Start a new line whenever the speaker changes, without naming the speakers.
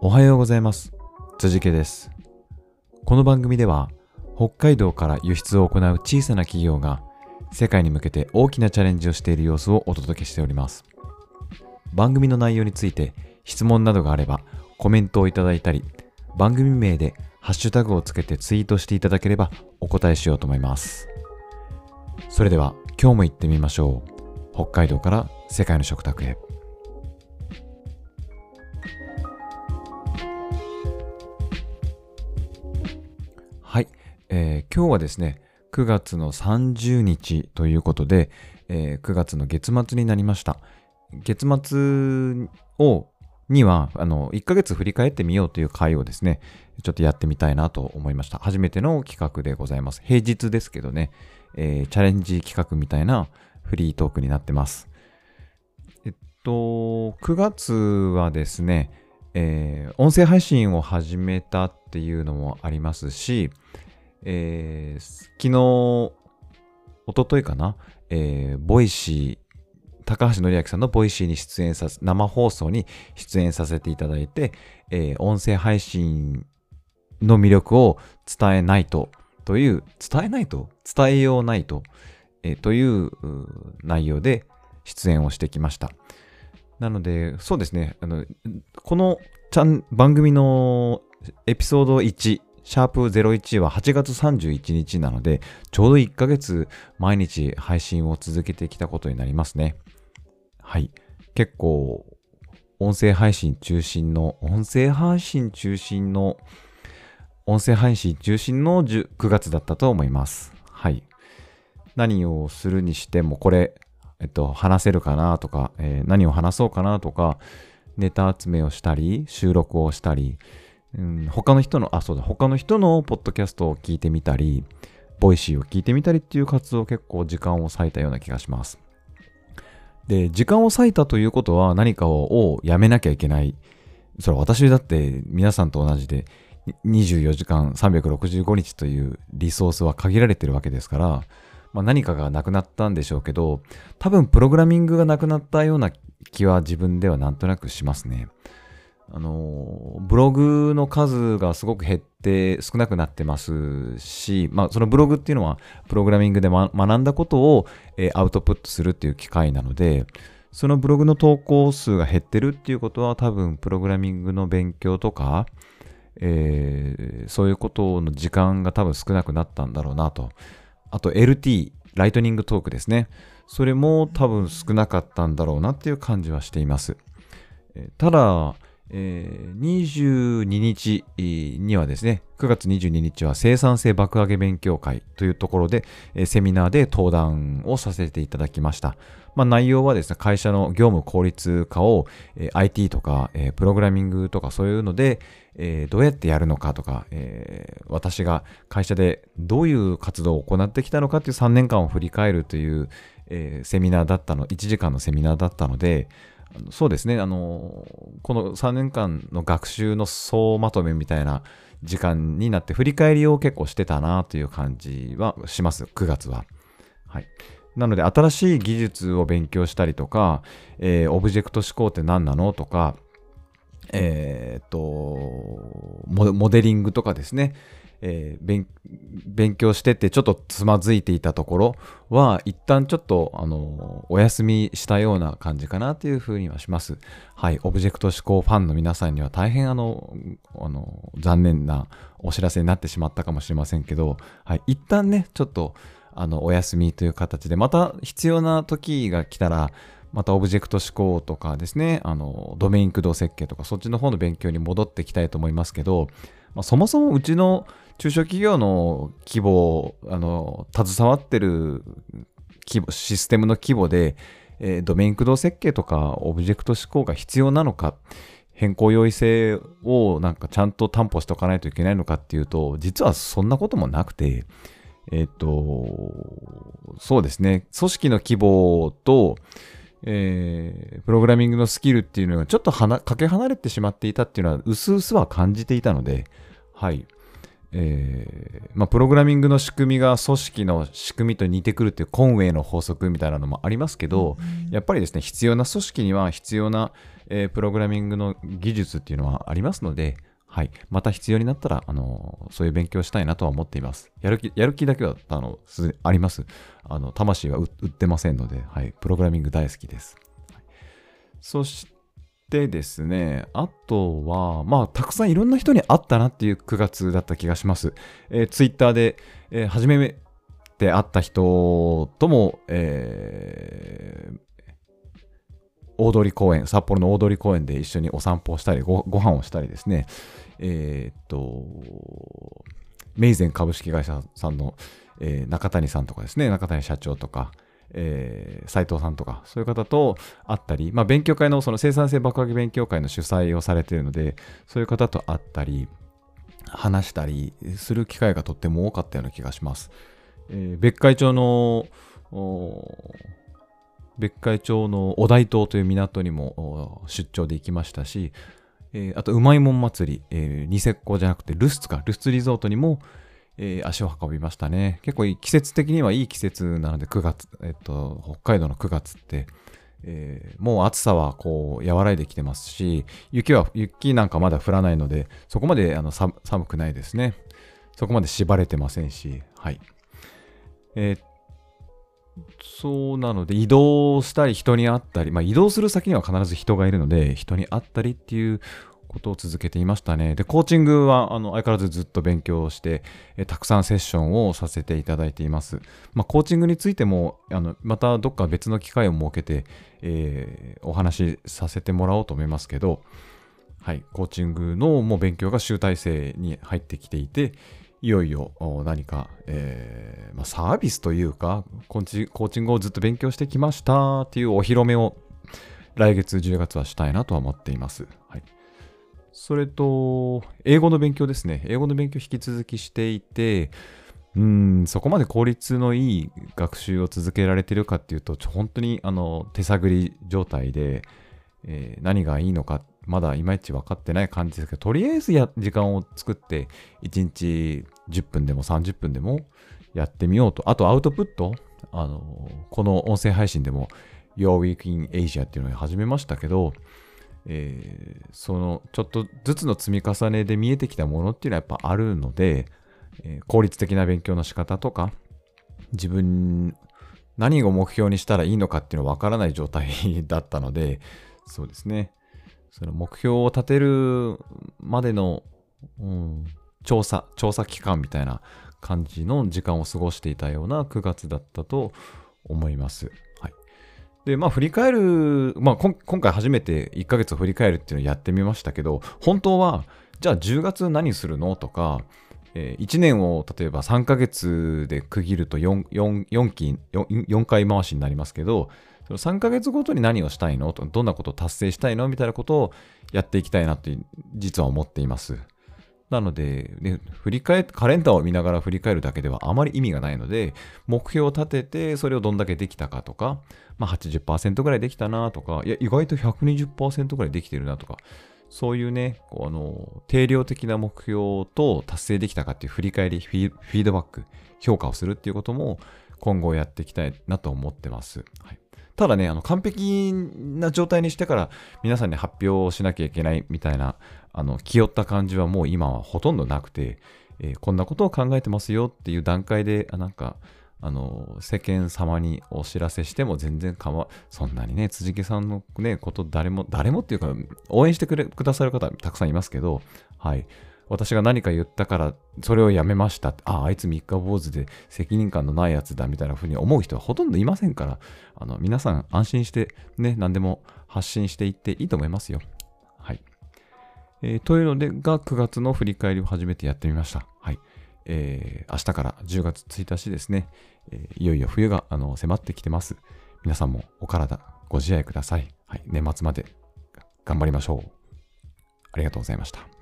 おはようございます。辻家です。この番組では、北海道から輸出を行う小さな企業が、世界に向けて大きなチャレンジをしている様子をお届けしております。番組の内容について質問などがあれば、コメントをいただいたり、番組名でハッシュタグをつけてツイートしていただければお答えしようと思います。それでは、今日も行ってみましょう。北海道から世界の食卓へ。えー今日はですね、9月の30日ということで、えー9月の月末になりました。月末をにはあの1ヶ月振り返ってみようという回をですね、ちょっとやってみたいなと思いました。初めての企画でございます。平日ですけどね、えーチャレンジ企画みたいなフリートークになってます。えっと、9月はですね、えー音声配信を始めたっていうのもありますし、えー昨日、一昨日かな、えー Voicy、高橋則明さんの Voicy に出演させ、生放送に出演させていただいて、えー音声配信の魅力を伝えないと、という、伝えないと伝えようないと、えーという内容で出演をしてきました。なので、そうですね、あのこのチャン番組のエピソード1、シャープ01は8月31日なので、ちょうど1ヶ月毎日配信を続けてきたことになりますね。はい。結構、音声配信中心の、音声配信中心の、音声配信中心の9月だったと思います。はい。何をするにしても、これ、えっと、話せるかなとか、えー何を話そうかなとか、ネタ集めをしたり、収録をしたり、うん、他の人の、あ、そうだ、他の人のポッドキャストを聞いてみたり、 Voicy を聞いてみたりっていう活動結構時間を割いたような気がします。で、時間を割いたということは何かをやめなきゃいけない。それは私だって皆さんと同じで24時間365日というリソースは限られてるわけですから、まあ、何かがなくなったんでしょうけど、多分プログラミングがなくなったような気は自分ではなんとなくしますね。あの、ブログの数がすごく減って少なくなってますし、まあそのブログっていうのはプログラミングで、ま、学んだことを、えーアウトプットするっていう機会なので、そのブログの投稿数が減ってるっていうことは多分プログラミングの勉強とか、えーそういうことの時間が多分少なくなったんだろうなと。あと LT、ライトニングトークですね。それも多分少なかったんだろうなっていう感じはしています。えただ、えー22日にはですね、9月22日は生産性爆上げ勉強会というところで、えーセミナーで登壇をさせていただきました。まあ、内容はですね、会社の業務効率化を、えー IT とか、えープログラミングとかそういうので、えーどうやってやるのかとか、えー私が会社でどういう活動を行ってきたのかっていう3年間を振り返るという、えーセミナーだったの、1時間のセミナーだったので、そうですね、あのこの3年間の学習の総まとめみたいな時間になって振り返りを結構してたなという感じはします、9月は。はい。なので、新しい技術を勉強したりとか、えーオブジェクト思考って何なのとか、えーっとモ、モデリングとかですね、えー勉強しててちょっとつまずいていたところは一旦ちょっとあのお休みしたような感じかなというふうにはします。はい、オブジェクト思考ファンの皆さんには大変あのあの残念なお知らせになってしまったかもしれませんけど、はい、一旦ねちょっとあのお休みという形でまた必要な時が来たらまたオブジェクト思考とかですね、あのドメイン駆動設計とかそっちの方の勉強に戻っていきたいと思いますけど、まあ、そもそもうちの中小企業の規模、あの携わってる規模システムの規模で、えードメイン駆動設計とかオブジェクト思考が必要なのか、変更容易性をなんかちゃんと担保しておかないといけないのかっていうと、実はそんなこともなくて、えっ、と、そうですね、組織の規模と、えープログラミングのスキルっていうのがちょっとかけ離れてしまっていたっていうのは、うすうすは感じていたので、はい。えーまあ、プログラミングの仕組みが組織の仕組みと似てくるっていうコンウェイの法則みたいなのもありますけど、やっぱりですね、必要な組織には必要な、えープログラミングの技術っていうのはありますので、はい。また必要になったら、あの、そういう勉強したいなとは思っています。やる気、やる気だけは、あの、あります。あの、魂は売売ってませんので、はい。プログラミング大好きです。はいそしてですね、あとは、まあ、たくさんいろんな人に会ったなっていう9月だった気がします。えー、ツイッターで、えー初めて会った人とも、えー大通公園、札幌の大通公園で一緒にお散歩をしたり、ごご飯をしたりですね、えーっと、メイゼン株式会社さんの、えー中谷さんとかですね、中谷社長とか、えー斉藤さんとか、そういう方と会ったり、まあ、勉強会の、その生産性爆上げ勉強会の主催をされているので、そういう方と会ったり、話したりする機会がとっても多かったような気がします。えー別海町の、別海町のお台島という港にも出張で行きましたし、えーあと、うまいもん祭り、えーニセコじゃなくてルスツか、ルスツリゾートにも、えー足を運びましたね。結構季節的にはいい季節なので、9月、えっと、北海道の9月って、えーもう暑さはこう和らいできてますし、雪は、雪なんかまだ降らないので、そこまであの寒寒くないですね。そこまで縛れてませんし、はい。えーそうなので、移動したり人に会ったり、まあ移動する先には必ず人がいるので、人に会ったりっていうことを続けていましたね。で、コーチングはあの相変わらずずっと勉強して、えたくさんセッションをさせていただいています。まあ、コーチングについても、あのまたどっか別の機会を設けて、えーお話しさせてもらおうと思いますけど、はい、コーチングのもう勉強が集大成に入ってきていて、いよいよ何か、えーまあ、サービスというかコーチ、コーチングをずっと勉強してきましたっていうお披露目を来月10月はしたいなとは思っています。はい、それと、英語の勉強ですね。英語の勉強引き続きしていて、うん、そこまで効率のいい学習を続けられてるかっていうと、本当にあの手探り状態で、えー何がいいのか、まだいまいち分かってない感じですけど、とりあえずや時間を作って、1日10分でも30分でもやってみようと。あと、アウトプット、あのこの音声配信でも、Your Week in Asia っていうのを始めましたけど、えーそのちょっとずつの積み重ねで見えてきたものっていうのはやっぱあるので、えー効率的な勉強の仕方とか、自分、何を目標にしたらいいのかっていうのは分からない状態だったので、そうですね。その目標を立てるまでの、うん、調査、調査期間みたいな感じの時間を過ごしていたような9月だったと思います。で、まあ振り返る、まあこ今回初めて1ヶ月振り返るっていうのをやってみましたけど、本当は、じゃあ10月何するのとか、え1年を例えば3ヶ月で区切ると 4, 4, 4期 4, 4回回しになりますけど、その3ヶ月ごとに何をしたいのとどんなことを達成したいのみたいなことをやっていきたいなって実は思っています。なので、ね、振り返カレンダーを見ながら振り返るだけではあまり意味がないので、目標を立てて、それをどんだけできたかとか、まあ80%ぐらいできたなとか、いや、意外と120%ぐらいできてるなとか、そういうね、こうあの定量的な目標と達成できたかっていう振り返り、フィーフィードバック、評価をするっていうことも今後やっていきたいなと思ってます。はい、ただね、あの完璧な状態にしてから皆さんに発表しなきゃいけないみたいな、あの気負った感じはもう今はほとんどなくて、えーこんなことを考えてますよっていう段階で、あなんか、あの世間様にお知らせしても全然かまそんなにね辻木さんのねこと誰も誰もっていうか応援してくれくださる方たくさんいますけどはい。私が何か言ったからそれをやめましたああいつ三日坊主で責任感のないやつだみたいな風に思う人はほとんどいませんからあの皆さん安心してね何でも発信していっていいと思いますよはい、えーというのでが9月の振り返りを初めてやってみましたはいえー明日から10月1日ですね、えーいよいよ冬があの迫ってきてます。皆さんもお体ご自愛ください。はい、年末まで頑張りましょう。ありがとうございました。